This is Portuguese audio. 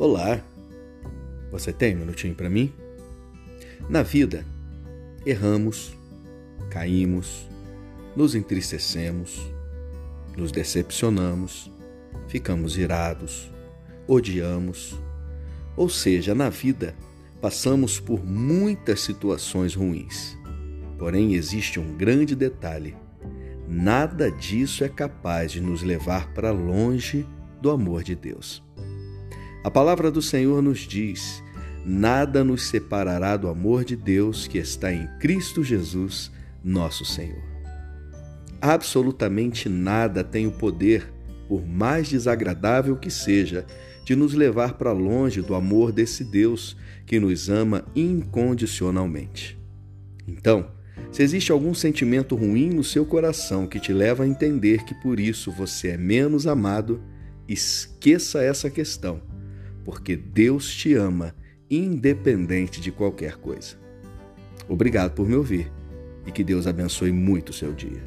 Olá, você tem um minutinho para mim? Na vida, erramos, caímos, nos entristecemos, nos decepcionamos, ficamos irados, odiamos. Ou seja, na vida, passamos por muitas situações ruins. Porém, existe um grande detalhe: nada disso é capaz de nos levar para longe do amor de Deus. A palavra do Senhor nos diz: nada nos separará do amor de Deus que está em Cristo Jesus, nosso Senhor. Absolutamente nada tem o poder, por mais desagradável que seja, de nos levar para longe do amor desse Deus que nos ama incondicionalmente. Então, se existe algum sentimento ruim no seu coração que te leva a entender que por isso você é menos amado, esqueça essa questão porque Deus te ama, independente de qualquer coisa. Obrigado por me ouvir e que Deus abençoe muito o seu dia.